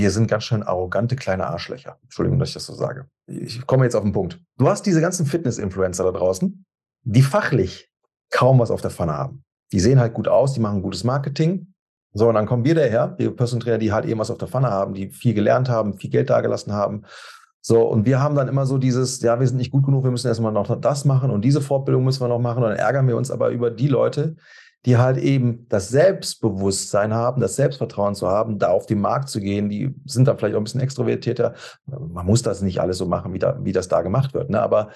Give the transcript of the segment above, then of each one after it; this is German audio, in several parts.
wir sind ganz schön arrogante kleine Arschlöcher. Entschuldigung, dass ich das so sage. Ich komme jetzt auf den Punkt. Du hast diese ganzen Fitness-Influencer da draußen, die fachlich kaum was auf der Pfanne haben. Die sehen halt gut aus, die machen gutes Marketing. So, und dann kommen wir daher, die Personal Trainer, die halt eben was auf der Pfanne haben, die viel gelernt haben, viel Geld dagelassen haben. So, und wir haben dann immer so dieses, ja, wir sind nicht gut genug, wir müssen erstmal noch das machen und diese Fortbildung müssen wir noch machen. Und dann ärgern wir uns aber über die Leute, die halt eben das Selbstbewusstsein haben, das Selbstvertrauen zu haben, da auf den Markt zu gehen, die sind dann vielleicht auch ein bisschen extrovertierter. Man muss das nicht alles so machen, wie, da, wie das da gemacht wird. Ne? Aber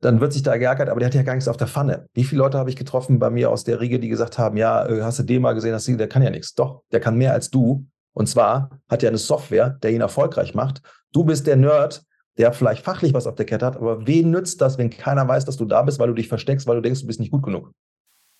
dann wird sich da geärgert, aber der hat ja gar nichts auf der Pfanne. Wie viele Leute habe ich getroffen bei mir aus der Riege, die gesagt haben, ja, äh, hast du den mal gesehen, hast du, der kann ja nichts. Doch, der kann mehr als du. Und zwar hat er eine Software, der ihn erfolgreich macht. Du bist der Nerd, der vielleicht fachlich was auf der Kette hat, aber wen nützt das, wenn keiner weiß, dass du da bist, weil du dich versteckst, weil du denkst, du bist nicht gut genug?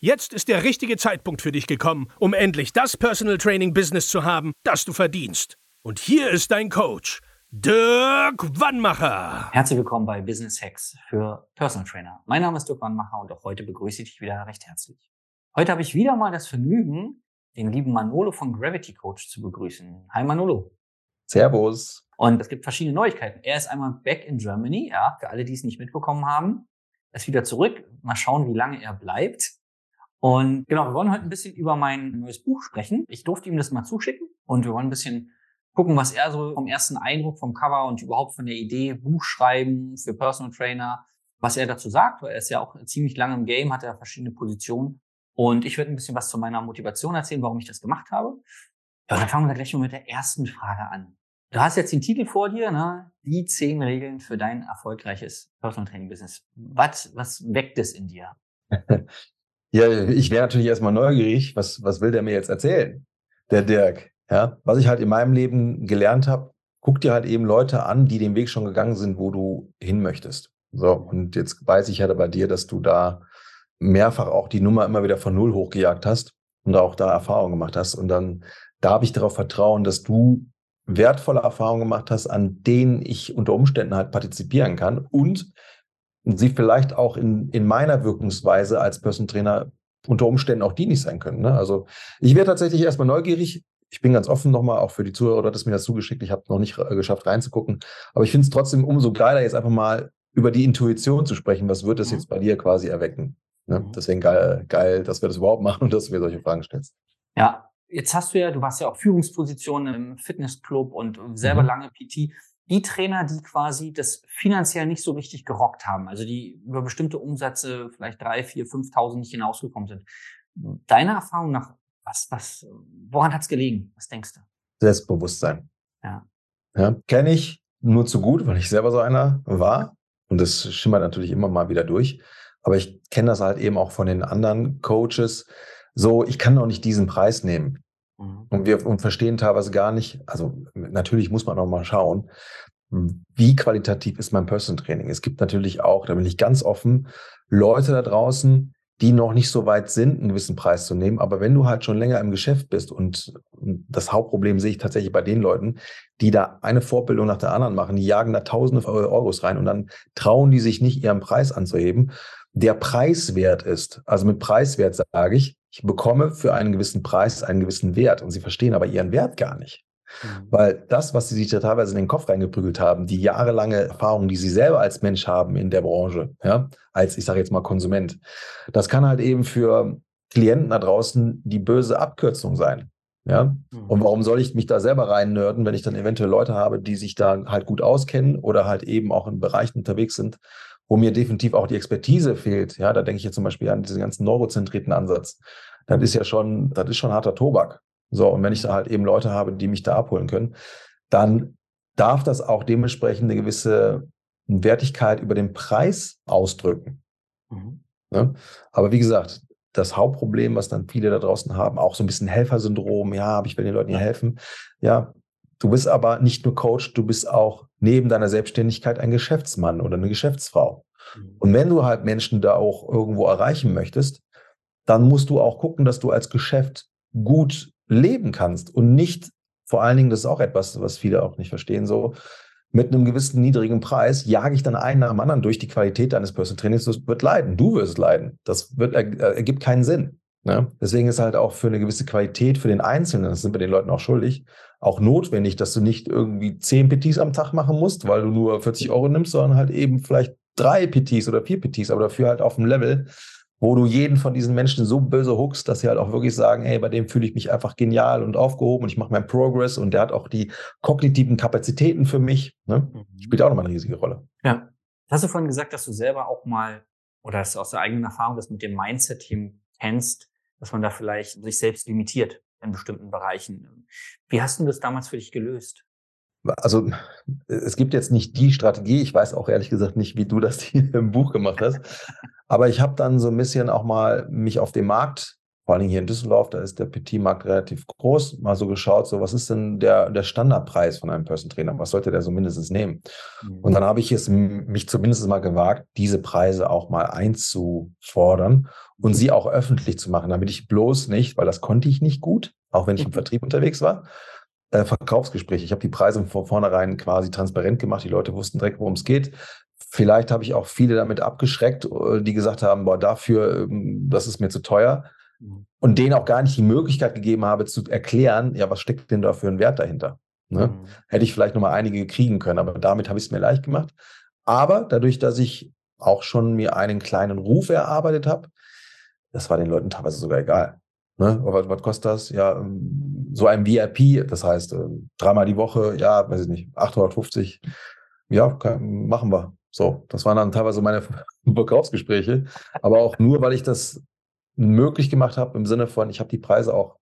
Jetzt ist der richtige Zeitpunkt für dich gekommen, um endlich das Personal Training Business zu haben, das du verdienst. Und hier ist dein Coach, Dirk Wannmacher. Herzlich willkommen bei Business Hacks für Personal Trainer. Mein Name ist Dirk Wannmacher und auch heute begrüße ich dich wieder recht herzlich. Heute habe ich wieder mal das Vergnügen, den lieben Manolo von Gravity Coach zu begrüßen. Hi Manolo. Servus. Und es gibt verschiedene Neuigkeiten. Er ist einmal back in Germany, ja, für alle, die es nicht mitbekommen haben. Er ist wieder zurück. Mal schauen, wie lange er bleibt. Und genau, wir wollen heute ein bisschen über mein neues Buch sprechen. Ich durfte ihm das mal zuschicken und wir wollen ein bisschen gucken, was er so vom ersten Eindruck vom Cover und überhaupt von der Idee Buch schreiben für Personal Trainer, was er dazu sagt, weil er ist ja auch ziemlich lange im Game, hat er verschiedene Positionen. Und ich werde ein bisschen was zu meiner Motivation erzählen, warum ich das gemacht habe. Ja, dann fangen wir gleich mal mit der ersten Frage an. Du hast jetzt den Titel vor dir, ne? Die zehn Regeln für dein erfolgreiches Personal Training Business. Was, was weckt es in dir? Ja, ich wäre natürlich erstmal neugierig, was, was will der mir jetzt erzählen, der Dirk? Ja, was ich halt in meinem Leben gelernt habe, guck dir halt eben Leute an, die den Weg schon gegangen sind, wo du hin möchtest. So, und jetzt weiß ich ja bei dir, dass du da mehrfach auch die Nummer immer wieder von Null hochgejagt hast und auch da Erfahrungen gemacht hast. Und dann darf ich darauf vertrauen, dass du wertvolle Erfahrungen gemacht hast, an denen ich unter Umständen halt partizipieren kann und sie vielleicht auch in, in meiner Wirkungsweise als Person Trainer unter Umständen auch dienlich sein können. Ne? Also ich wäre tatsächlich erstmal neugierig. Ich bin ganz offen nochmal, auch für die Zuhörer, dass mir das zugeschickt. Ich habe noch nicht äh, geschafft reinzugucken. Aber ich finde es trotzdem umso geiler, jetzt einfach mal über die Intuition zu sprechen. Was wird das mhm. jetzt bei dir quasi erwecken? Ne? Mhm. Deswegen geil, geil, dass wir das überhaupt machen und dass du mir solche Fragen stellst. Ja, jetzt hast du ja, du warst ja auch Führungspositionen im Fitnessclub und selber mhm. lange PT die Trainer, die quasi das finanziell nicht so richtig gerockt haben, also die über bestimmte Umsätze vielleicht drei, vier, 5.000 nicht hinausgekommen sind. Deiner Erfahrung nach, was, was, woran hat's gelegen? Was denkst du? Selbstbewusstsein. Ja. ja Kenne ich nur zu gut, weil ich selber so einer war. Und das schimmert natürlich immer mal wieder durch. Aber ich kenne das halt eben auch von den anderen Coaches. So, ich kann doch nicht diesen Preis nehmen. Mhm. Und wir und verstehen teilweise gar nicht, also natürlich muss man auch mal schauen, wie qualitativ ist mein Personal Training. Es gibt natürlich auch, da bin ich ganz offen, Leute da draußen, die noch nicht so weit sind, einen gewissen Preis zu nehmen. Aber wenn du halt schon länger im Geschäft bist und das Hauptproblem sehe ich tatsächlich bei den Leuten, die da eine Vorbildung nach der anderen machen, die jagen da tausende Euros rein und dann trauen die sich nicht, ihren Preis anzuheben, der preiswert ist. Also mit preiswert sage ich, ich bekomme für einen gewissen Preis einen gewissen Wert und sie verstehen aber ihren Wert gar nicht. Mhm. Weil das, was sie sich da teilweise in den Kopf reingeprügelt haben, die jahrelange Erfahrung, die sie selber als Mensch haben in der Branche, ja, als ich sage jetzt mal Konsument, das kann halt eben für Klienten da draußen die böse Abkürzung sein. Ja, mhm. und warum soll ich mich da selber reinnörden, wenn ich dann eventuell Leute habe, die sich da halt gut auskennen oder halt eben auch in Bereichen unterwegs sind, wo mir definitiv auch die Expertise fehlt. Ja, da denke ich jetzt zum Beispiel an diesen ganzen neurozentrierten Ansatz. Das ist ja schon, das ist schon harter Tobak. So, und wenn ich da halt eben Leute habe, die mich da abholen können, dann darf das auch dementsprechend eine gewisse Wertigkeit über den Preis ausdrücken. Mhm. Ne? Aber wie gesagt, das Hauptproblem, was dann viele da draußen haben, auch so ein bisschen Helfersyndrom, ja, aber ich will den Leuten ja helfen. Ja, Du bist aber nicht nur Coach, du bist auch neben deiner Selbstständigkeit ein Geschäftsmann oder eine Geschäftsfrau. Mhm. Und wenn du halt Menschen da auch irgendwo erreichen möchtest, dann musst du auch gucken, dass du als Geschäft gut leben kannst und nicht, vor allen Dingen, das ist auch etwas, was viele auch nicht verstehen, so, mit einem gewissen niedrigen Preis jage ich dann einen nach dem anderen durch die Qualität deines Personal Trainings. Das wird leiden. Du wirst leiden. Das wird, ergibt keinen Sinn. Ne? Deswegen ist halt auch für eine gewisse Qualität für den Einzelnen, das sind wir den Leuten auch schuldig, auch notwendig, dass du nicht irgendwie zehn PTs am Tag machen musst, weil du nur 40 Euro nimmst, sondern halt eben vielleicht drei PTs oder vier PTs, aber dafür halt auf dem Level, wo du jeden von diesen Menschen so böse huckst, dass sie halt auch wirklich sagen, hey, bei dem fühle ich mich einfach genial und aufgehoben und ich mache meinen Progress und der hat auch die kognitiven Kapazitäten für mich. Ne? Mhm. Spielt auch nochmal eine riesige Rolle. Ja. Hast du vorhin gesagt, dass du selber auch mal, oder hast du aus der eigenen Erfahrung das mit dem Mindset-Team kennst, dass man da vielleicht sich selbst limitiert in bestimmten Bereichen. Wie hast du das damals für dich gelöst? Also es gibt jetzt nicht die Strategie. Ich weiß auch ehrlich gesagt nicht, wie du das hier im Buch gemacht hast. Aber ich habe dann so ein bisschen auch mal mich auf den Markt, vor allem hier in Düsseldorf, da ist der Petit-Markt relativ groß, mal so geschaut, so was ist denn der, der Standardpreis von einem Person Trainer? Was sollte der so mindestens nehmen? Mhm. Und dann habe ich es mich zumindest mal gewagt, diese Preise auch mal einzufordern und sie auch öffentlich zu machen, damit ich bloß nicht, weil das konnte ich nicht gut, auch wenn ich im Vertrieb unterwegs war, äh, Verkaufsgespräche. Ich habe die Preise von vornherein quasi transparent gemacht. Die Leute wussten direkt, worum es geht. Vielleicht habe ich auch viele damit abgeschreckt, äh, die gesagt haben, boah, dafür, ähm, das ist mir zu teuer. Mhm. Und denen auch gar nicht die Möglichkeit gegeben habe, zu erklären, ja, was steckt denn da für ein Wert dahinter? Ne? Mhm. Hätte ich vielleicht nochmal einige kriegen können, aber damit habe ich es mir leicht gemacht. Aber dadurch, dass ich auch schon mir einen kleinen Ruf erarbeitet habe, das war den Leuten teilweise sogar egal. Ne? Was, was kostet das? Ja, ähm, so ein VIP, das heißt ähm, dreimal die Woche, ja, weiß ich nicht, 850. Ja, kann, machen wir. So, das waren dann teilweise meine Verkaufsgespräche, aber auch nur, weil ich das möglich gemacht habe im Sinne von, ich habe die Preise auch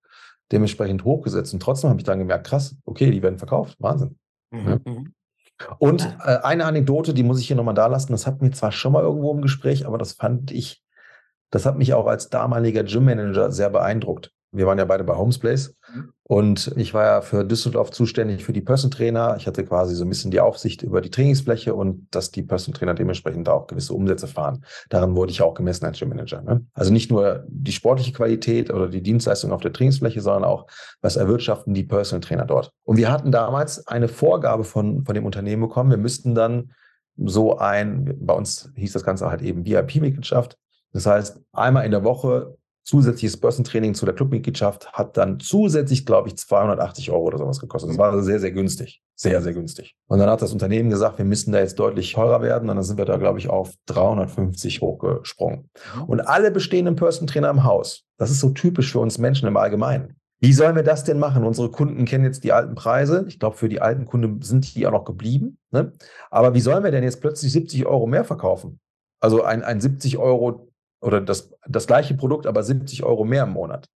dementsprechend hochgesetzt und trotzdem habe ich dann gemerkt, krass, okay, die werden verkauft, Wahnsinn. Mhm. Ja. Mhm. Und äh, eine Anekdote, die muss ich hier nochmal da lassen, das hat mir zwar schon mal irgendwo im Gespräch, aber das fand ich das hat mich auch als damaliger Gym-Manager sehr beeindruckt. Wir waren ja beide bei Homesplace mhm. und ich war ja für Düsseldorf zuständig für die Person Trainer. Ich hatte quasi so ein bisschen die Aufsicht über die Trainingsfläche und dass die Person Trainer dementsprechend da auch gewisse Umsätze fahren. Daran wurde ich auch gemessen als Gym Manager. Ne? Also nicht nur die sportliche Qualität oder die Dienstleistung auf der Trainingsfläche, sondern auch, was erwirtschaften die Personal Trainer dort. Und wir hatten damals eine Vorgabe von, von dem Unternehmen bekommen. Wir müssten dann so ein, bei uns hieß das Ganze halt eben VIP-Mitgliedschaft, das heißt, einmal in der Woche zusätzliches Börsentraining zu der Clubmitgliedschaft hat dann zusätzlich, glaube ich, 280 Euro oder sowas gekostet. Das war also sehr, sehr günstig. Sehr, sehr günstig. Und dann hat das Unternehmen gesagt, wir müssen da jetzt deutlich teurer werden. Und dann sind wir da, glaube ich, auf 350 hochgesprungen. Mhm. Und alle bestehenden Person-Trainer im Haus, das ist so typisch für uns Menschen im Allgemeinen. Wie sollen wir das denn machen? Unsere Kunden kennen jetzt die alten Preise. Ich glaube, für die alten Kunden sind die auch noch geblieben. Ne? Aber wie sollen wir denn jetzt plötzlich 70 Euro mehr verkaufen? Also ein, ein 70 Euro oder das, das gleiche Produkt, aber 70 Euro mehr im Monat.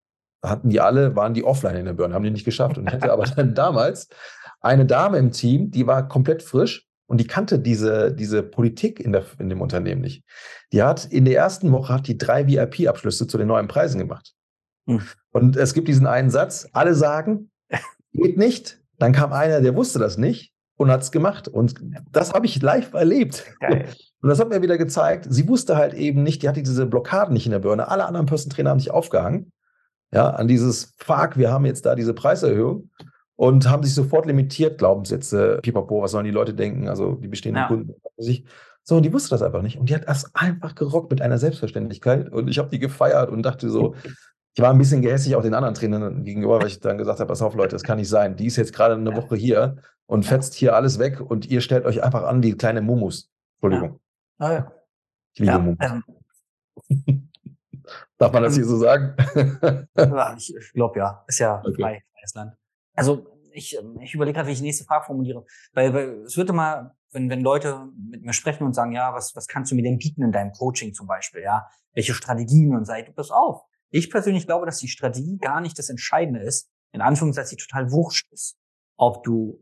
Da hatten die alle, waren die offline in der Birne, haben die nicht geschafft. Und hatte aber dann damals eine Dame im Team, die war komplett frisch und die kannte diese, diese Politik in, der, in dem Unternehmen nicht. Die hat in der ersten Woche hat die drei VIP-Abschlüsse zu den neuen Preisen gemacht. Hm. Und es gibt diesen einen Satz, alle sagen, geht nicht. Dann kam einer, der wusste das nicht und hat es gemacht. Und das habe ich live erlebt. Geil. Und das hat mir wieder gezeigt, sie wusste halt eben nicht, die hatte diese Blockaden nicht in der Birne. Alle anderen Person Trainer haben sich aufgehangen. Ja, an dieses Fuck, wir haben jetzt da diese Preiserhöhung und haben sich sofort limitiert, Glaubenssätze, pipapo, was sollen die Leute denken, also die bestehenden ja. Kunden. So, und die wusste das einfach nicht. Und die hat das einfach gerockt mit einer Selbstverständlichkeit. Und ich habe die gefeiert und dachte so, ich war ein bisschen gehässig auch den anderen Trainern gegenüber, weil ich dann gesagt habe, pass auf Leute, das kann nicht sein. Die ist jetzt gerade eine Woche hier und fetzt hier alles weg und ihr stellt euch einfach an wie kleine Mumus. Entschuldigung. Ah, ja. Ich liebe ja, Mumus. Ähm, Darf man das hier so sagen? ich, ich glaube ja. Ist ja okay. frei, freies Land. Also ich, ähm, ich überlege gerade, wie ich die nächste Frage formuliere. Weil, weil es wird immer, wenn, wenn Leute mit mir sprechen und sagen, ja, was, was kannst du mir denn bieten in deinem Coaching zum Beispiel, ja? Welche Strategien und sei du das auf. Ich persönlich glaube, dass die Strategie gar nicht das Entscheidende ist, in Anführungszeichen, total wurscht ist. Ob du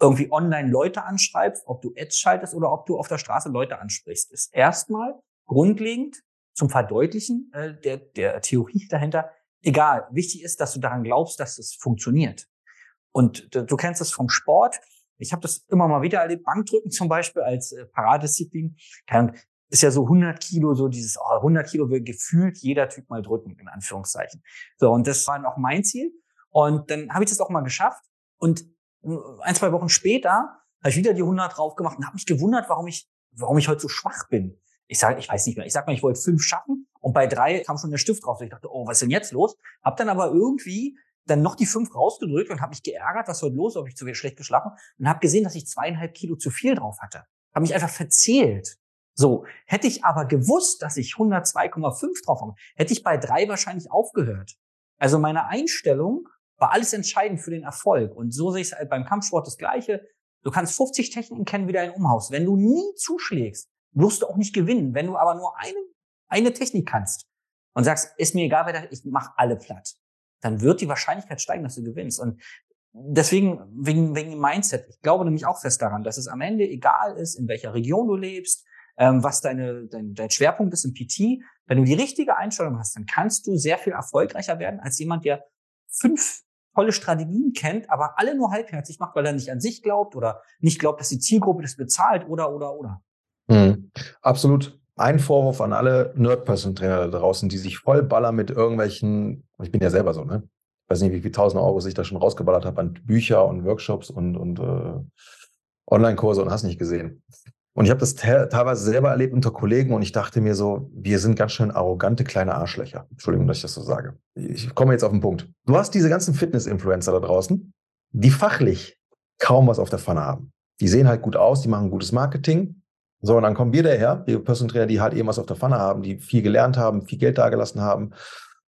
irgendwie online Leute anschreibst, ob du Ads schaltest oder ob du auf der Straße Leute ansprichst, ist erstmal grundlegend zum Verdeutlichen äh, der, der Theorie dahinter egal. Wichtig ist, dass du daran glaubst, dass es funktioniert. Und du, du kennst es vom Sport. Ich habe das immer mal wieder erlebt. Bankdrücken zum Beispiel als äh, Paradisziplin. Ist ja so 100 Kilo, so dieses oh, 100 Kilo will gefühlt jeder Typ mal drücken, in Anführungszeichen. So, und das war dann auch mein Ziel. Und dann habe ich das auch mal geschafft. Und äh, ein, zwei Wochen später habe ich wieder die 100 drauf gemacht und habe mich gewundert, warum ich, warum ich heute so schwach bin. Ich sage, ich weiß nicht mehr. Ich sag mal, ich wollte fünf schaffen und bei drei kam schon der Stift drauf. Ich dachte, oh, was ist denn jetzt los? Hab dann aber irgendwie dann noch die fünf rausgedrückt und habe mich geärgert, was heute los, ob ich zu viel schlecht geschlafen und habe gesehen, dass ich zweieinhalb Kilo zu viel drauf hatte. Habe mich einfach verzählt. So, hätte ich aber gewusst, dass ich 102,5 drauf habe, hätte ich bei drei wahrscheinlich aufgehört. Also meine Einstellung war alles entscheidend für den Erfolg. Und so sehe ich es halt beim Kampfsport das Gleiche. Du kannst 50 Techniken kennen wie dein Umhaus. Wenn du nie zuschlägst, wirst du auch nicht gewinnen. Wenn du aber nur eine, eine Technik kannst und sagst, ist mir egal, wer ich mache alle platt, dann wird die Wahrscheinlichkeit steigen, dass du gewinnst. Und deswegen, wegen, wegen dem Mindset, ich glaube nämlich auch fest daran, dass es am Ende egal ist, in welcher Region du lebst, ähm, was deine, dein, dein Schwerpunkt ist im PT. Wenn du die richtige Einstellung hast, dann kannst du sehr viel erfolgreicher werden als jemand, der fünf tolle Strategien kennt, aber alle nur halbherzig macht, weil er nicht an sich glaubt oder nicht glaubt, dass die Zielgruppe das bezahlt oder, oder, oder. Mhm. Absolut. Ein Vorwurf an alle Nerd-Person-Trainer da draußen, die sich voll ballern mit irgendwelchen, ich bin ja selber so, ne? Ich weiß nicht, wie viel tausend Euro ich da schon rausgeballert habe an Bücher und Workshops und, und äh, Online-Kurse und hast nicht gesehen. Und ich habe das teilweise selber erlebt unter Kollegen und ich dachte mir so, wir sind ganz schön arrogante kleine Arschlöcher. Entschuldigung, dass ich das so sage. Ich komme jetzt auf den Punkt. Du hast diese ganzen Fitness-Influencer da draußen, die fachlich kaum was auf der Pfanne haben. Die sehen halt gut aus, die machen gutes Marketing. So, und dann kommen wir daher, die Personal Trainer, die halt eben was auf der Pfanne haben, die viel gelernt haben, viel Geld dagelassen haben.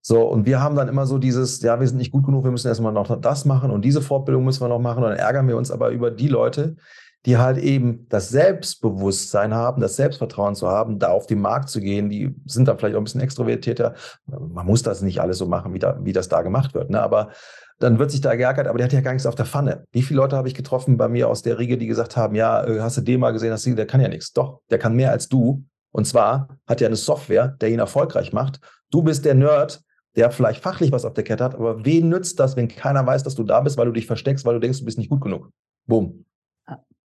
So, und wir haben dann immer so dieses, ja, wir sind nicht gut genug, wir müssen erstmal noch das machen und diese Fortbildung müssen wir noch machen. Und dann ärgern wir uns aber über die Leute, die halt eben das Selbstbewusstsein haben, das Selbstvertrauen zu haben, da auf den Markt zu gehen, die sind dann vielleicht auch ein bisschen extrovertierter. Man muss das nicht alles so machen, wie, da, wie das da gemacht wird. Ne? Aber dann wird sich da geärgert, aber der hat ja gar nichts auf der Pfanne. Wie viele Leute habe ich getroffen bei mir aus der Riege, die gesagt haben, ja, äh, hast du den mal gesehen, hast du, der kann ja nichts. Doch, der kann mehr als du. Und zwar hat er eine Software, der ihn erfolgreich macht. Du bist der Nerd, der vielleicht fachlich was auf der Kette hat, aber wen nützt das, wenn keiner weiß, dass du da bist, weil du dich versteckst, weil du denkst, du bist nicht gut genug? Boom.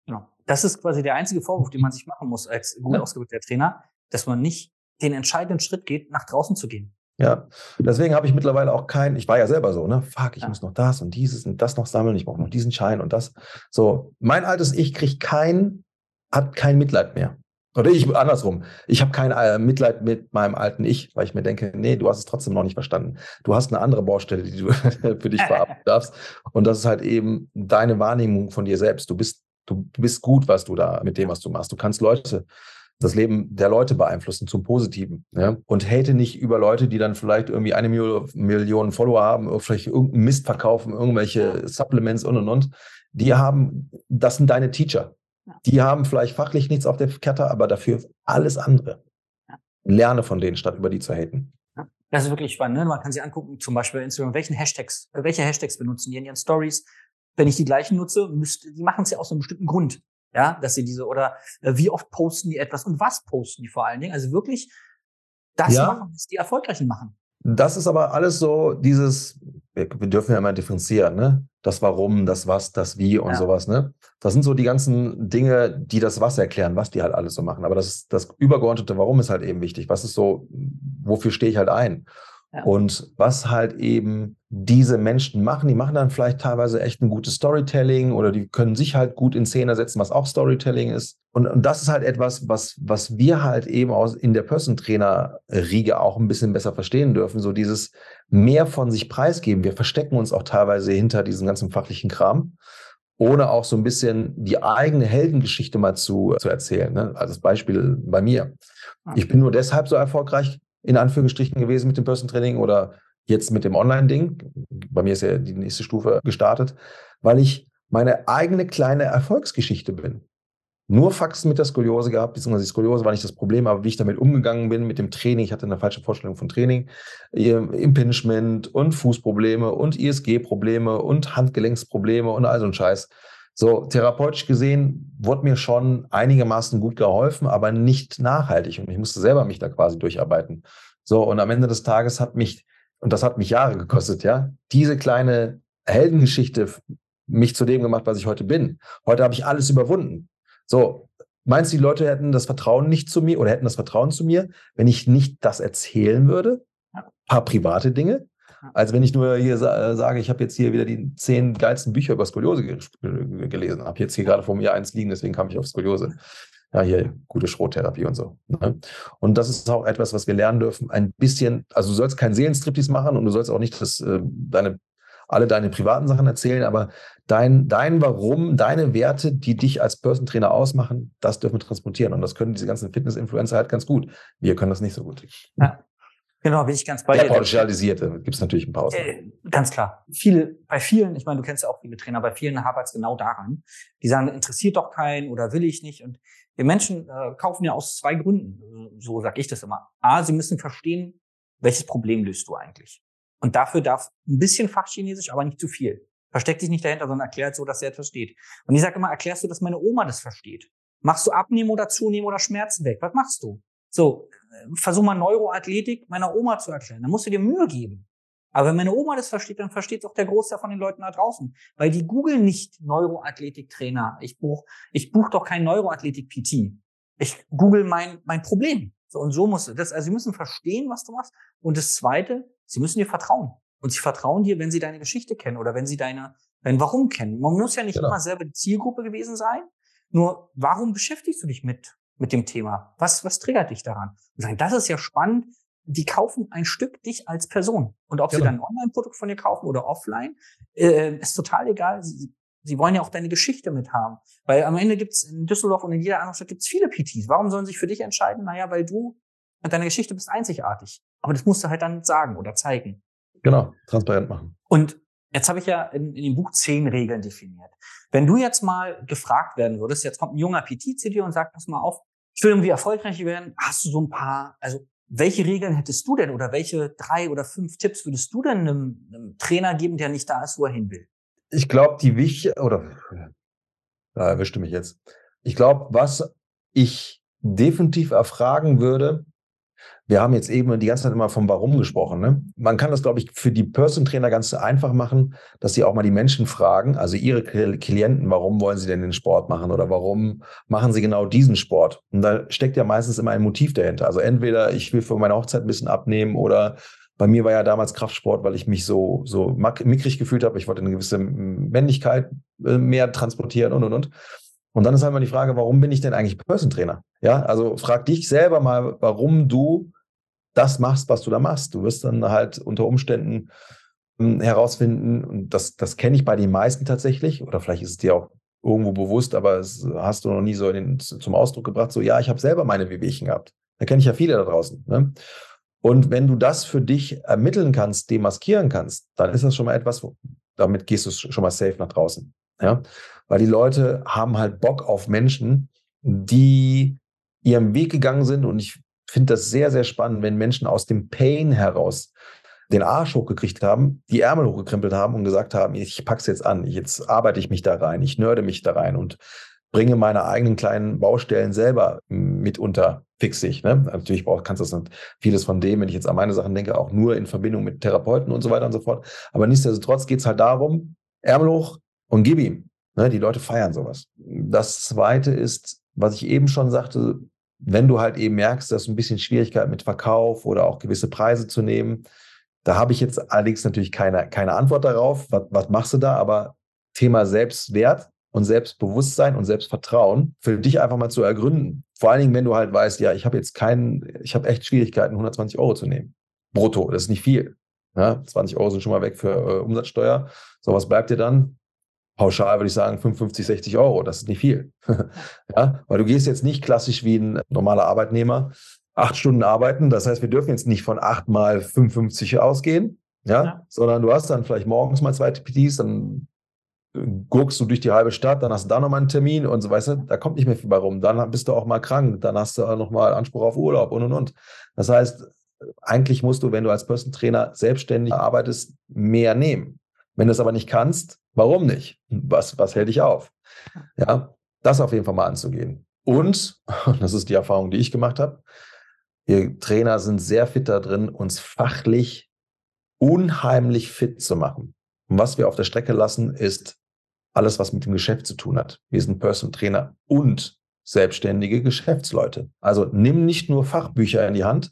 Genau. Das ist quasi der einzige Vorwurf, den man sich machen muss als gut ausgebildeter Trainer, dass man nicht den entscheidenden Schritt geht, nach draußen zu gehen. Ja, deswegen habe ich mittlerweile auch kein, ich war ja selber so, ne? Fuck, ich ja. muss noch das und dieses und das noch sammeln, ich brauche noch diesen Schein und das. So, mein altes Ich kriegt kein, hat kein Mitleid mehr. Oder ich andersrum. Ich habe kein äh, Mitleid mit meinem alten Ich, weil ich mir denke, nee, du hast es trotzdem noch nicht verstanden. Du hast eine andere Baustelle, die du für dich verarbeiten darfst. Und das ist halt eben deine Wahrnehmung von dir selbst. Du bist Du, bist gut, was du da mit dem, was du machst. Du kannst Leute, das Leben der Leute beeinflussen zum Positiven. Ja? Und hate nicht über Leute, die dann vielleicht irgendwie eine Million Follower haben, vielleicht irgendeinen Mist verkaufen, irgendwelche Supplements und und und. Die haben, das sind deine Teacher. Die haben vielleicht fachlich nichts auf der Kette, aber dafür alles andere. Lerne von denen, statt über die zu haten. Das ist wirklich spannend. Ne? Man kann sich angucken, zum Beispiel Instagram, welchen Hashtags, welche Hashtags benutzen die in ihren Stories, wenn ich die gleichen nutze, müsste, die machen es ja aus einem bestimmten Grund. Ja, dass sie diese, oder äh, wie oft posten die etwas und was posten die vor allen Dingen? Also wirklich das ja. machen, was die Erfolgreichen machen. Das ist aber alles so dieses, wir, wir, dürfen ja immer differenzieren, ne? Das Warum, das Was, das Wie und ja. sowas, ne? Das sind so die ganzen Dinge, die das Was erklären, was die halt alles so machen. Aber das ist das übergeordnete Warum ist halt eben wichtig. Was ist so, wofür stehe ich halt ein? Und was halt eben diese Menschen machen, die machen dann vielleicht teilweise echt ein gutes Storytelling oder die können sich halt gut in Szene setzen, was auch Storytelling ist. Und, und das ist halt etwas, was, was wir halt eben aus, in der Person Trainer Riege auch ein bisschen besser verstehen dürfen. So dieses mehr von sich preisgeben. Wir verstecken uns auch teilweise hinter diesem ganzen fachlichen Kram ohne auch so ein bisschen die eigene Heldengeschichte mal zu, zu erzählen. Ne? Also Beispiel bei mir. Ich bin nur deshalb so erfolgreich in Anführungsstrichen gewesen mit dem Person Training oder jetzt mit dem Online-Ding. Bei mir ist ja die nächste Stufe gestartet, weil ich meine eigene kleine Erfolgsgeschichte bin. Nur Faxen mit der Skoliose gehabt, beziehungsweise die Skoliose war nicht das Problem, aber wie ich damit umgegangen bin mit dem Training, ich hatte eine falsche Vorstellung von Training, Impingement und Fußprobleme und ISG-Probleme und Handgelenksprobleme und all so ein Scheiß. So, therapeutisch gesehen wurde mir schon einigermaßen gut geholfen, aber nicht nachhaltig. Und ich musste selber mich da quasi durcharbeiten. So, und am Ende des Tages hat mich, und das hat mich Jahre gekostet, ja, diese kleine Heldengeschichte mich zu dem gemacht, was ich heute bin. Heute habe ich alles überwunden. So, meinst du, die Leute hätten das Vertrauen nicht zu mir oder hätten das Vertrauen zu mir, wenn ich nicht das erzählen würde? Ein paar private Dinge. Als wenn ich nur hier äh, sage, ich habe jetzt hier wieder die zehn geilsten Bücher über Skoliose gelesen. Habe jetzt hier gerade vor mir eins liegen, deswegen kam ich auf Skoliose. Ja, hier gute Schrottherapie und so. Ne? Und das ist auch etwas, was wir lernen dürfen. Ein bisschen, also du sollst keinen Seelenstriptease machen und du sollst auch nicht das, äh, deine, alle deine privaten Sachen erzählen, aber dein, dein Warum, deine Werte, die dich als Person Trainer ausmachen, das dürfen wir transportieren. Und das können diese ganzen Fitness-Influencer halt ganz gut. Wir können das nicht so gut. Ja. Genau, bin ich ganz bei dir. Der pauschalisierte gibt es natürlich ein paar Ausnahmen. Äh, ganz klar. Viele, bei vielen, ich meine, du kennst ja auch viele Trainer, bei vielen hapert es genau daran. Die sagen, interessiert doch keinen oder will ich nicht. Und wir Menschen äh, kaufen ja aus zwei Gründen. So sag ich das immer. A, sie müssen verstehen, welches Problem löst du eigentlich. Und dafür darf ein bisschen Fachchinesisch, aber nicht zu viel. Versteck dich nicht dahinter, sondern erklärt so, dass er es versteht. Und ich sage immer, erklärst du, dass meine Oma das versteht? Machst du abnehmen oder zunehmen oder Schmerzen weg? Was machst du? So, versuch mal Neuroathletik meiner Oma zu erklären. Da musst du dir Mühe geben. Aber wenn meine Oma das versteht, dann versteht es auch der Großteil von den Leuten da draußen. Weil die googeln nicht Neuroathletik-Trainer. Ich buch, ich buch doch kein Neuroathletik-PT. Ich google mein, mein Problem. So, und so muss das, also sie müssen verstehen, was du machst. Und das zweite, sie müssen dir vertrauen. Und sie vertrauen dir, wenn sie deine Geschichte kennen oder wenn sie deine, dein Warum kennen. Man muss ja nicht genau. immer selber die Zielgruppe gewesen sein. Nur, warum beschäftigst du dich mit mit dem Thema? Was, was triggert dich daran? Und sagen, das ist ja spannend. Die kaufen ein Stück dich als Person. Und ob genau. sie dann ein Online-Produkt von dir kaufen oder offline, äh, ist total egal. Sie, sie wollen ja auch deine Geschichte mit haben. Weil am Ende gibt's in Düsseldorf und in jeder anderen Stadt gibt's viele PTs. Warum sollen sie sich für dich entscheiden? Naja, weil du mit deiner Geschichte bist einzigartig. Aber das musst du halt dann sagen oder zeigen. Genau, transparent machen. Und Jetzt habe ich ja in, in, dem Buch zehn Regeln definiert. Wenn du jetzt mal gefragt werden würdest, jetzt kommt ein junger PT zu dir und sagt, pass mal auf, ich will irgendwie erfolgreich werden. Hast du so ein paar, also welche Regeln hättest du denn oder welche drei oder fünf Tipps würdest du denn einem, einem Trainer geben, der nicht da ist, wo er hin will? Ich glaube, die wichtig, oder da erwischte mich jetzt. Ich glaube, was ich definitiv erfragen würde, wir haben jetzt eben die ganze Zeit immer vom Warum gesprochen. Ne? Man kann das, glaube ich, für die Person Trainer ganz einfach machen, dass sie auch mal die Menschen fragen, also ihre Klienten, warum wollen sie denn den Sport machen oder warum machen sie genau diesen Sport? Und da steckt ja meistens immer ein Motiv dahinter. Also entweder ich will für meine Hochzeit ein bisschen abnehmen oder bei mir war ja damals Kraftsport, weil ich mich so, so mickrig gefühlt habe. Ich wollte eine gewisse Männlichkeit äh, mehr transportieren und, und, und. Und dann ist halt mal die Frage, warum bin ich denn eigentlich Person Trainer? Ja, also frag dich selber mal, warum du das machst, was du da machst. Du wirst dann halt unter Umständen hm, herausfinden, und das, das kenne ich bei den meisten tatsächlich, oder vielleicht ist es dir auch irgendwo bewusst, aber es hast du noch nie so den, zum Ausdruck gebracht, so ja, ich habe selber meine Wehwehchen gehabt. Da kenne ich ja viele da draußen. Ne? Und wenn du das für dich ermitteln kannst, demaskieren kannst, dann ist das schon mal etwas, damit gehst du schon mal safe nach draußen. Ja? Weil die Leute haben halt Bock auf Menschen, die ihrem Weg gegangen sind und ich finde das sehr, sehr spannend, wenn Menschen aus dem Pain heraus den Arsch hochgekriegt haben, die Ärmel hochgekrempelt haben und gesagt haben, ich pack's jetzt an, jetzt arbeite ich mich da rein, ich nörde mich da rein und bringe meine eigenen kleinen Baustellen selber mitunter fixig. Ne? Natürlich braucht, kannst du das vieles von dem, wenn ich jetzt an meine Sachen denke, auch nur in Verbindung mit Therapeuten und so weiter und so fort. Aber nichtsdestotrotz geht's halt darum, Ärmel hoch und gib ihm. Ne? Die Leute feiern sowas. Das zweite ist, was ich eben schon sagte, wenn du halt eben merkst, dass ein bisschen Schwierigkeit mit Verkauf oder auch gewisse Preise zu nehmen, da habe ich jetzt allerdings natürlich keine, keine Antwort darauf. Was, was machst du da? Aber Thema Selbstwert und Selbstbewusstsein und Selbstvertrauen für dich einfach mal zu ergründen. Vor allen Dingen, wenn du halt weißt, ja, ich habe jetzt keinen, ich habe echt Schwierigkeiten, 120 Euro zu nehmen. Brutto, das ist nicht viel. Ja, 20 Euro sind schon mal weg für äh, Umsatzsteuer. So, was bleibt dir dann? Pauschal würde ich sagen 55, 60 Euro. Das ist nicht viel. ja, weil du gehst jetzt nicht klassisch wie ein normaler Arbeitnehmer acht Stunden arbeiten. Das heißt, wir dürfen jetzt nicht von acht mal 55 ausgehen, ja, ja. sondern du hast dann vielleicht morgens mal zwei PTs, dann guckst du durch die halbe Stadt, dann hast du da nochmal einen Termin und so, weißt du, da kommt nicht mehr viel bei rum. Dann bist du auch mal krank, dann hast du auch nochmal Anspruch auf Urlaub und und und. Das heißt, eigentlich musst du, wenn du als Person Trainer selbstständig arbeitest, mehr nehmen. Wenn du es aber nicht kannst, warum nicht? Was, was hält dich auf? Ja, das auf jeden Fall mal anzugehen. Und, das ist die Erfahrung, die ich gemacht habe, wir Trainer sind sehr fit da drin, uns fachlich unheimlich fit zu machen. Und was wir auf der Strecke lassen, ist alles, was mit dem Geschäft zu tun hat. Wir sind Personal Trainer und selbstständige Geschäftsleute. Also nimm nicht nur Fachbücher in die Hand,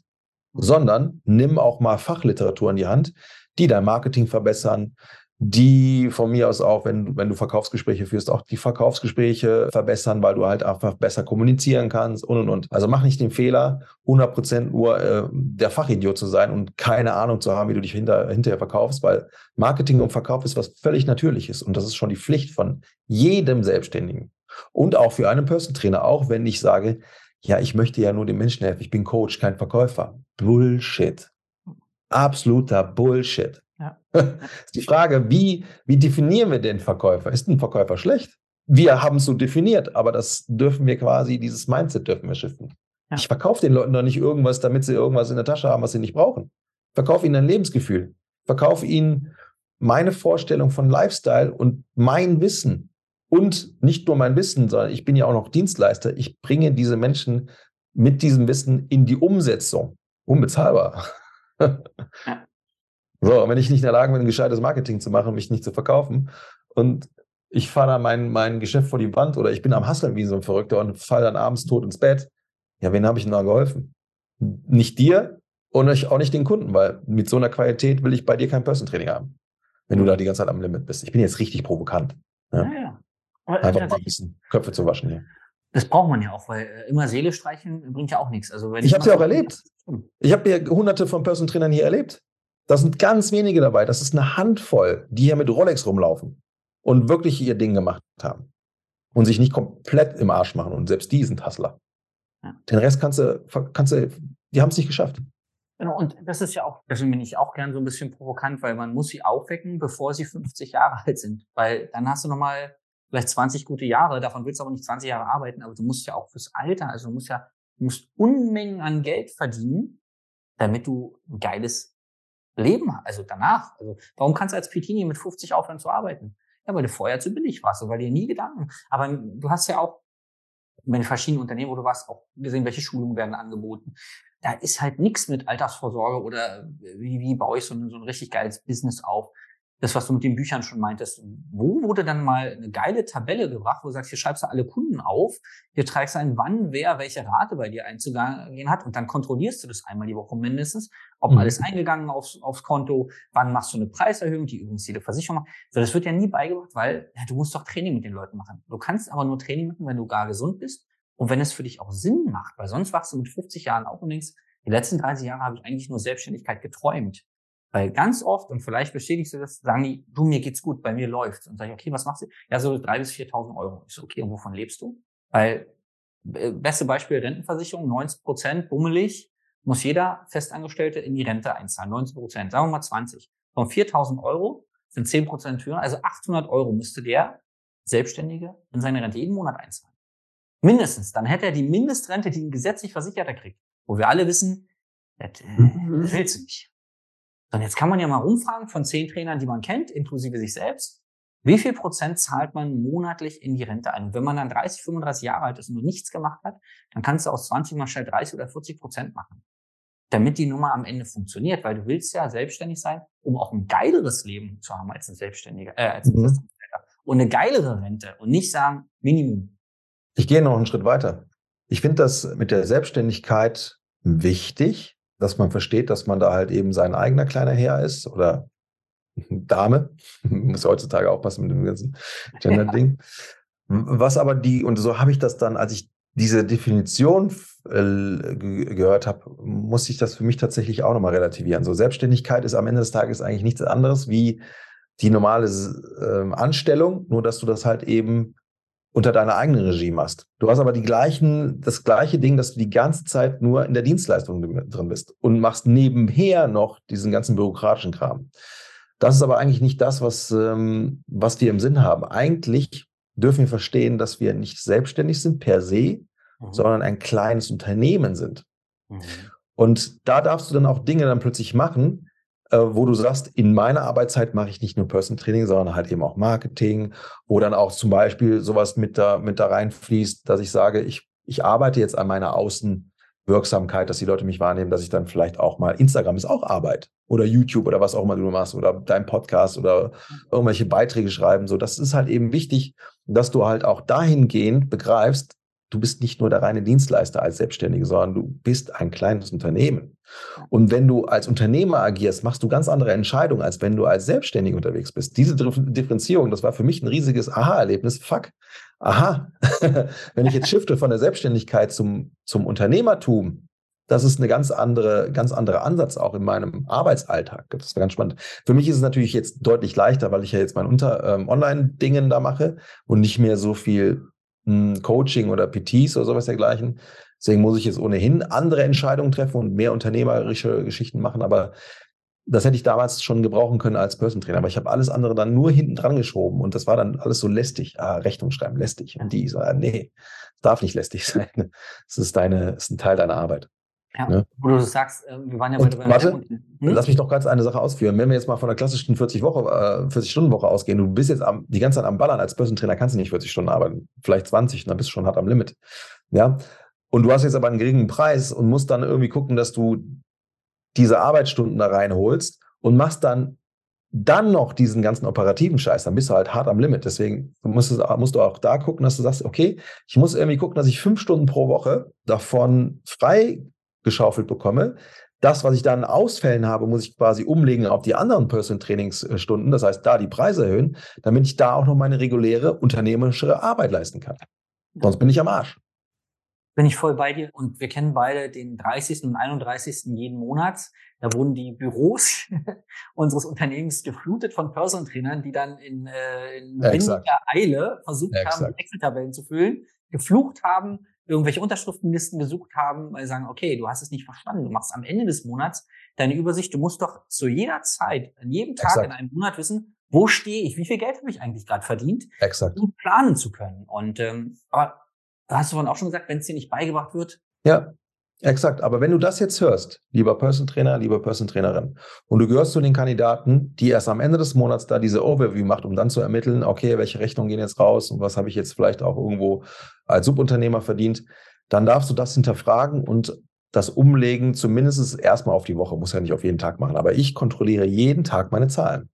sondern nimm auch mal Fachliteratur in die Hand, die dein Marketing verbessern, die von mir aus auch, wenn, wenn du Verkaufsgespräche führst, auch die Verkaufsgespräche verbessern, weil du halt einfach besser kommunizieren kannst und und und. Also mach nicht den Fehler, 100% nur äh, der Fachidiot zu sein und keine Ahnung zu haben, wie du dich hinter, hinterher verkaufst, weil Marketing und Verkauf ist was völlig Natürliches und das ist schon die Pflicht von jedem Selbstständigen und auch für einen Person Trainer, auch wenn ich sage, ja, ich möchte ja nur den Menschen helfen, ich bin Coach, kein Verkäufer. Bullshit. Absoluter Bullshit. Ja. ist die Frage, wie, wie definieren wir den Verkäufer? Ist ein Verkäufer schlecht? Wir haben es so definiert, aber das dürfen wir quasi, dieses Mindset dürfen wir shiften. Ja. Ich verkaufe den Leuten doch nicht irgendwas, damit sie irgendwas in der Tasche haben, was sie nicht brauchen. Ich verkaufe ihnen ein Lebensgefühl. Verkaufe ihnen meine Vorstellung von Lifestyle und mein Wissen. Und nicht nur mein Wissen, sondern ich bin ja auch noch Dienstleister. Ich bringe diese Menschen mit diesem Wissen in die Umsetzung. Unbezahlbar. Ja. So, wenn ich nicht in der Lage bin, ein gescheites Marketing zu machen, mich nicht zu verkaufen und ich fahre dann mein, mein Geschäft vor die Wand oder ich bin am Hasseln wie so ein Verrückter und falle dann abends tot ins Bett, ja, wen habe ich denn da geholfen? Nicht dir und auch nicht den Kunden, weil mit so einer Qualität will ich bei dir kein Person Training haben, wenn du da die ganze Zeit am Limit bist. Ich bin jetzt richtig provokant. Ja, ja. ja. Einfach mal ein bisschen Köpfe zu waschen hier. Das braucht man ja auch, weil äh, immer Seele streichen bringt ja auch nichts. Also wenn ich habe es ja auch erlebt. Ich habe ja hunderte von Person Trainern hier erlebt. Da sind ganz wenige dabei. Das ist eine Handvoll, die hier mit Rolex rumlaufen und wirklich ihr Ding gemacht haben und sich nicht komplett im Arsch machen. Und selbst die sind Hustler. Ja. Den Rest kannst du, kannst du, die haben es nicht geschafft. Genau, und das ist ja auch, deswegen bin ich auch gern so ein bisschen provokant, weil man muss sie aufwecken, bevor sie 50 Jahre alt sind. Weil dann hast du nochmal vielleicht 20 gute Jahre, davon willst du aber nicht 20 Jahre arbeiten, aber du musst ja auch fürs Alter, also du musst ja, du musst Unmengen an Geld verdienen, damit du ein geiles Leben, also danach. Also warum kannst du als Pitini mit 50 aufhören zu arbeiten? Ja, weil du vorher zu billig warst, weil dir nie Gedanken. Aber du hast ja auch in verschiedenen Unternehmen, wo du warst, auch gesehen, welche Schulungen werden angeboten. Da ist halt nichts mit Altersvorsorge oder wie, wie baue ich so ein, so ein richtig geiles Business auf das, was du mit den Büchern schon meintest, wo wurde dann mal eine geile Tabelle gebracht, wo du sagst, hier schreibst du alle Kunden auf, hier trägst du ein, wann wer welche Rate bei dir einzugehen hat und dann kontrollierst du das einmal die Woche mindestens, ob mhm. alles eingegangen aufs, aufs Konto, wann machst du eine Preiserhöhung, die übrigens jede Versicherung macht. So, das wird ja nie beigebracht, weil ja, du musst doch Training mit den Leuten machen. Du kannst aber nur Training machen, wenn du gar gesund bist und wenn es für dich auch Sinn macht, weil sonst wachst du mit 50 Jahren auf und denkst, die letzten 30 Jahre habe ich eigentlich nur Selbstständigkeit geträumt. Weil ganz oft, und vielleicht bestätigst du das, sagen die, du, mir geht's gut, bei mir läuft's. Und sage ich, okay, was machst du? Ja, so drei bis 4.000 Euro. Ich so, okay, und wovon lebst du? Weil, äh, beste Beispiel Rentenversicherung, 90 Prozent, bummelig, muss jeder Festangestellte in die Rente einzahlen. 90 Prozent, sagen wir mal 20. Von 4.000 Euro sind 10 Prozent höher, also 800 Euro müsste der Selbstständige in seine Rente jeden Monat einzahlen. Mindestens. Dann hätte er die Mindestrente, die ein gesetzlich Versicherter kriegt. Wo wir alle wissen, das, äh, das willst du nicht. Und jetzt kann man ja mal rumfragen von zehn Trainern, die man kennt, inklusive sich selbst. Wie viel Prozent zahlt man monatlich in die Rente ein? Und wenn man dann 30, 35 Jahre alt ist und noch nichts gemacht hat, dann kannst du aus 20 mal schnell 30 oder 40 Prozent machen. Damit die Nummer am Ende funktioniert, weil du willst ja selbstständig sein, um auch ein geileres Leben zu haben als ein Selbstständiger, äh, als ein mhm. Und eine geilere Rente und nicht sagen Minimum. Ich gehe noch einen Schritt weiter. Ich finde das mit der Selbstständigkeit wichtig, dass man versteht, dass man da halt eben sein eigener kleiner Herr ist oder Dame. Muss heutzutage aufpassen mit dem ganzen Gender-Ding. Was aber die, und so habe ich das dann, als ich diese Definition äh, gehört habe, muss ich das für mich tatsächlich auch nochmal relativieren. So Selbstständigkeit ist am Ende des Tages eigentlich nichts anderes wie die normale äh, Anstellung, nur dass du das halt eben unter deiner eigenen Regie machst. Du hast aber die gleichen, das gleiche Ding, dass du die ganze Zeit nur in der Dienstleistung drin bist und machst nebenher noch diesen ganzen bürokratischen Kram. Das ist aber eigentlich nicht das, was, ähm, was wir im Sinn haben. Eigentlich dürfen wir verstehen, dass wir nicht selbstständig sind per se, mhm. sondern ein kleines Unternehmen sind. Mhm. Und da darfst du dann auch Dinge dann plötzlich machen, äh, wo du sagst, in meiner Arbeitszeit mache ich nicht nur Person Training, sondern halt eben auch Marketing, wo dann auch zum Beispiel sowas mit da, mit da reinfließt, dass ich sage, ich, ich arbeite jetzt an meiner Außen, Wirksamkeit, dass die Leute mich wahrnehmen, dass ich dann vielleicht auch mal, Instagram ist auch Arbeit oder YouTube oder was auch immer du machst oder dein Podcast oder irgendwelche Beiträge schreiben. So, das ist halt eben wichtig, dass du halt auch dahingehend begreifst, du bist nicht nur der reine Dienstleister als Selbstständige, sondern du bist ein kleines Unternehmen. Und wenn du als Unternehmer agierst, machst du ganz andere Entscheidungen, als wenn du als Selbstständiger unterwegs bist. Diese Differenzierung, das war für mich ein riesiges Aha-Erlebnis. Fuck. Aha. wenn ich jetzt shifte von der Selbstständigkeit zum, zum Unternehmertum, das ist eine ganz andere, ganz andere Ansatz auch in meinem Arbeitsalltag. Das ist ganz spannend. Für mich ist es natürlich jetzt deutlich leichter, weil ich ja jetzt mein Unter ähm, Online-Dingen da mache und nicht mehr so viel Coaching oder PTs oder sowas dergleichen. Deswegen muss ich jetzt ohnehin andere Entscheidungen treffen und mehr unternehmerische Geschichten machen. Aber das hätte ich damals schon gebrauchen können als Person Trainer. Aber ich habe alles andere dann nur hinten dran geschoben und das war dann alles so lästig. Ah, Rechnung schreiben, lästig. Und die so, ah, nee, darf nicht lästig sein. Es ist deine, es ist ein Teil deiner Arbeit. Ja, ne? wo du sagst, äh, wir waren ja bei Warte, hm? lass mich noch ganz eine Sache ausführen. Wenn wir jetzt mal von der klassischen 40-Woche, äh, 40-Stunden-Woche ausgehen, du bist jetzt am, die ganze Zeit am Ballern als Börsentrainer, kannst du nicht 40 Stunden arbeiten, vielleicht 20, dann bist du schon hart am Limit. Ja. Und du hast jetzt aber einen geringen Preis und musst dann irgendwie gucken, dass du diese Arbeitsstunden da reinholst und machst dann dann noch diesen ganzen operativen Scheiß, dann bist du halt hart am Limit. Deswegen musst du, musst du auch da gucken, dass du sagst, okay, ich muss irgendwie gucken, dass ich fünf Stunden pro Woche davon frei geschaufelt bekomme. Das, was ich dann Ausfällen habe, muss ich quasi umlegen auf die anderen Person Trainingsstunden. Das heißt, da die Preise erhöhen, damit ich da auch noch meine reguläre unternehmerische Arbeit leisten kann. Sonst bin ich am Arsch. Bin ich voll bei dir. Und wir kennen beide den 30. und 31. jeden Monats. Da wurden die Büros unseres Unternehmens geflutet von Person Trainern, die dann in, äh, in windiger Eile versucht Exakt. haben, Excel-Tabellen zu füllen, geflucht haben, irgendwelche Unterschriftenlisten gesucht haben, weil sie sagen, okay, du hast es nicht verstanden. Du machst am Ende des Monats deine Übersicht. Du musst doch zu jeder Zeit, an jedem Tag Exakt. in einem Monat wissen, wo stehe ich, wie viel Geld habe ich eigentlich gerade verdient, Exakt. um planen zu können. Und ähm, aber hast du vorhin auch schon gesagt, wenn es dir nicht beigebracht wird. Ja, Exakt, aber wenn du das jetzt hörst, lieber Person Trainer, lieber Person Trainerin, und du gehörst zu den Kandidaten, die erst am Ende des Monats da diese Overview macht, um dann zu ermitteln, okay, welche Rechnungen gehen jetzt raus und was habe ich jetzt vielleicht auch irgendwo als Subunternehmer verdient, dann darfst du das hinterfragen und das umlegen, zumindest erstmal auf die Woche, muss ja nicht auf jeden Tag machen, aber ich kontrolliere jeden Tag meine Zahlen.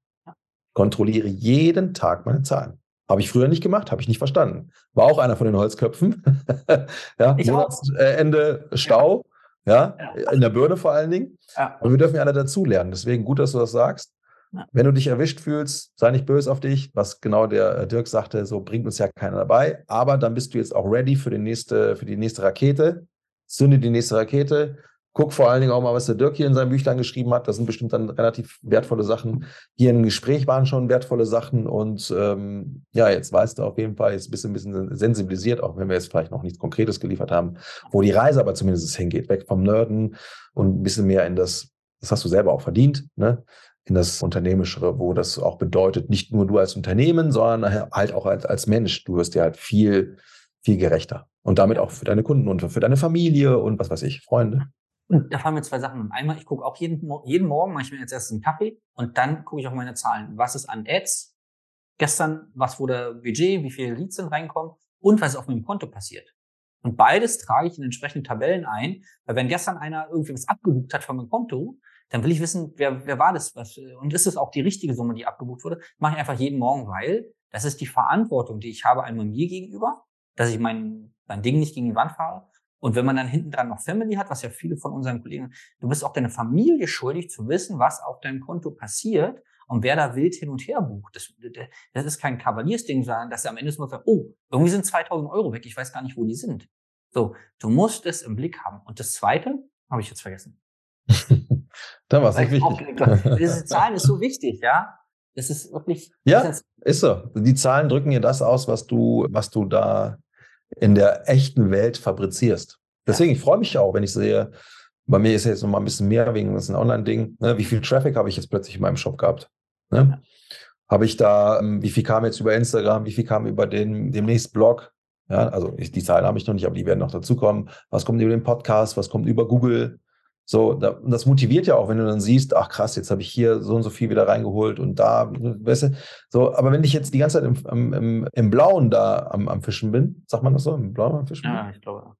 Kontrolliere jeden Tag meine Zahlen. Habe ich früher nicht gemacht, habe ich nicht verstanden. War auch einer von den Holzköpfen. ja, Monatsende Stau. Ja. ja. in der Birne vor allen Dingen. Ja. Und wir dürfen ja alle dazulernen. Deswegen gut, dass du das sagst. Ja. Wenn du dich erwischt fühlst, sei nicht böse auf dich, was genau der äh, Dirk sagte, so bringt uns ja keiner dabei. Aber dann bist du jetzt auch ready für die nächste, für die nächste Rakete. Zünde die nächste Rakete Guck vor allen Dingen auch mal, was der Dirk hier in seinem Büchlein geschrieben hat. Das sind bestimmt dann relativ wertvolle Sachen. Hier im Gespräch waren schon wertvolle Sachen. Und ähm, ja, jetzt weißt du auf jeden Fall, jetzt bist du ein bisschen sensibilisiert, auch wenn wir jetzt vielleicht noch nichts Konkretes geliefert haben, wo die Reise aber zumindest hingeht. Weg vom Nerden und ein bisschen mehr in das, das hast du selber auch verdient, ne? in das Unternehmischere, wo das auch bedeutet, nicht nur du als Unternehmen, sondern halt auch als, als Mensch. Du wirst dir halt viel, viel gerechter. Und damit auch für deine Kunden und für deine Familie und was weiß ich, Freunde. Und da fallen mir zwei Sachen. Einmal, ich gucke auch jeden, jeden Morgen, mache ich mir jetzt erst einen Kaffee und dann gucke ich auf meine Zahlen. Was ist an Ads? Gestern, was wurde Budget? Wie viele Leads sind reinkommen? Und was ist auf meinem Konto passiert? Und beides trage ich in entsprechende Tabellen ein, weil wenn gestern einer irgendwie was abgebucht hat von meinem Konto, dann will ich wissen, wer, wer war das? Was, und ist es auch die richtige Summe, die abgebucht wurde? mache ich einfach jeden Morgen, weil das ist die Verantwortung, die ich habe einmal mir gegenüber, dass ich mein, mein Ding nicht gegen die Wand fahre und wenn man dann hinten dran noch Family hat, was ja viele von unseren Kollegen, du bist auch deine Familie schuldig zu wissen, was auf deinem Konto passiert und wer da wild hin und her bucht. Das, das ist kein Kavaliersding, sondern dass er am Ende nur sagt, oh, irgendwie sind 2000 Euro weg, ich weiß gar nicht, wo die sind. So, du musst es im Blick haben. Und das Zweite habe ich jetzt vergessen. da war es nicht wichtig. Diese Zahlen ist so wichtig, ja. Das ist wirklich. Ja, ist, ist so. Die Zahlen drücken dir das aus, was du, was du da in der echten Welt fabrizierst. Deswegen, ich freue mich auch, wenn ich sehe, bei mir ist jetzt noch mal ein bisschen mehr wegen das Online-Ding. Ne? Wie viel Traffic habe ich jetzt plötzlich in meinem Shop gehabt? Ne? Habe ich da, ähm, wie viel kam jetzt über Instagram, wie viel kam über den demnächst Blog? Ja, also ich, die Zahlen habe ich noch nicht, aber die werden noch dazukommen. Was kommt über den Podcast? Was kommt über Google? So, da, das motiviert ja auch, wenn du dann siehst, ach krass, jetzt habe ich hier so und so viel wieder reingeholt und da, weißt du, so, aber wenn ich jetzt die ganze Zeit im, im, im Blauen da am, am Fischen bin, sagt man das so, im Blauen am Fischen? Ja, ich glaube.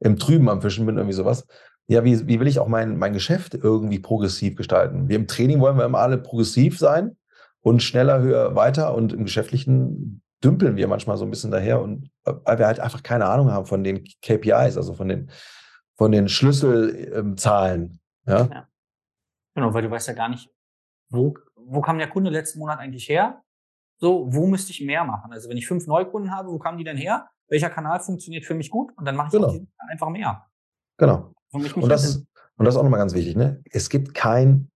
im Trüben am Fischen bin, irgendwie sowas. Ja, wie, wie will ich auch mein, mein Geschäft irgendwie progressiv gestalten? Wir im Training wollen wir immer alle progressiv sein und schneller, höher, weiter und im Geschäftlichen dümpeln wir manchmal so ein bisschen daher und weil wir halt einfach keine Ahnung haben von den KPIs, also von den, von den Schlüsselzahlen. Ja? ja. Genau, weil du weißt ja gar nicht, wo, wo kam der Kunde letzten Monat eigentlich her? So, wo müsste ich mehr machen? Also wenn ich fünf Neukunden habe, wo kamen die denn her? Welcher Kanal funktioniert für mich gut? Und dann mache ich genau. einfach mehr. Genau. Und das, ist, und das ist auch nochmal ganz wichtig. Ne? Es gibt kein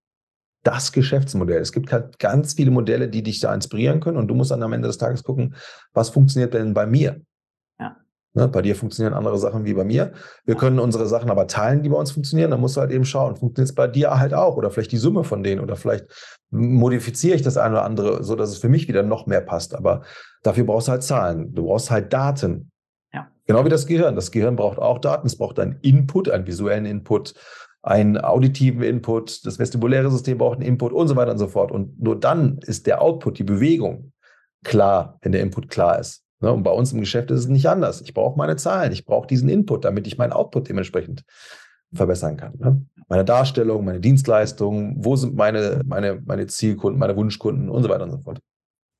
das Geschäftsmodell. Es gibt halt ganz viele Modelle, die dich da inspirieren können und du musst dann am Ende des Tages gucken, was funktioniert denn bei mir? Ne, bei dir funktionieren andere Sachen wie bei mir. Wir können unsere Sachen aber teilen, die bei uns funktionieren. Dann musst du halt eben schauen, funktioniert es bei dir halt auch oder vielleicht die Summe von denen oder vielleicht modifiziere ich das eine oder andere, so dass es für mich wieder noch mehr passt. Aber dafür brauchst du halt Zahlen. Du brauchst halt Daten. Ja. Genau wie das Gehirn. Das Gehirn braucht auch Daten. Es braucht einen Input, einen visuellen Input, einen auditiven Input, das vestibuläre System braucht einen Input und so weiter und so fort. Und nur dann ist der Output, die Bewegung, klar, wenn der Input klar ist. Ne? Und bei uns im Geschäft ist es nicht anders. Ich brauche meine Zahlen, ich brauche diesen Input, damit ich meinen Output dementsprechend verbessern kann. Ne? Meine Darstellung, meine Dienstleistungen, wo sind meine, meine, meine Zielkunden, meine Wunschkunden und so weiter und so fort.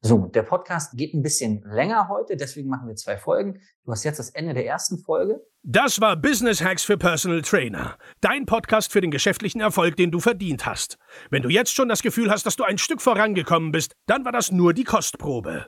So, der Podcast geht ein bisschen länger heute, deswegen machen wir zwei Folgen. Du hast jetzt das Ende der ersten Folge. Das war Business Hacks für Personal Trainer. Dein Podcast für den geschäftlichen Erfolg, den du verdient hast. Wenn du jetzt schon das Gefühl hast, dass du ein Stück vorangekommen bist, dann war das nur die Kostprobe.